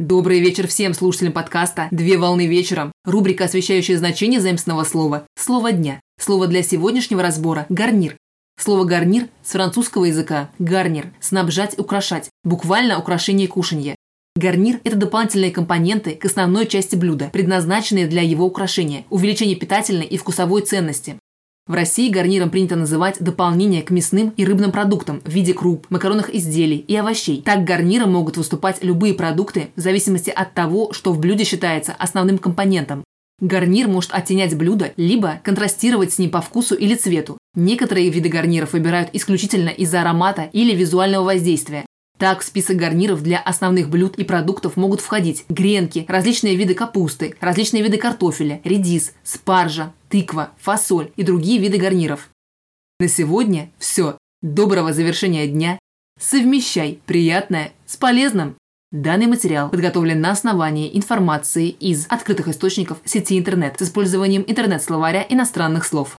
Добрый вечер всем слушателям подкаста «Две волны вечером». Рубрика, освещающая значение заимственного слова «Слово дня». Слово для сегодняшнего разбора – «гарнир». Слово «гарнир» с французского языка «гарнир» – снабжать, украшать, буквально украшение кушанья. Гарнир – это дополнительные компоненты к основной части блюда, предназначенные для его украшения, увеличения питательной и вкусовой ценности. В России гарниром принято называть дополнение к мясным и рыбным продуктам в виде круп, макаронных изделий и овощей. Так гарниром могут выступать любые продукты в зависимости от того, что в блюде считается основным компонентом. Гарнир может оттенять блюдо, либо контрастировать с ним по вкусу или цвету. Некоторые виды гарниров выбирают исключительно из-за аромата или визуального воздействия. Так, в список гарниров для основных блюд и продуктов могут входить гренки, различные виды капусты, различные виды картофеля, редис, спаржа, тыква, фасоль и другие виды гарниров. На сегодня все. Доброго завершения дня. Совмещай приятное с полезным. Данный материал подготовлен на основании информации из открытых источников сети интернет с использованием интернет-словаря иностранных слов.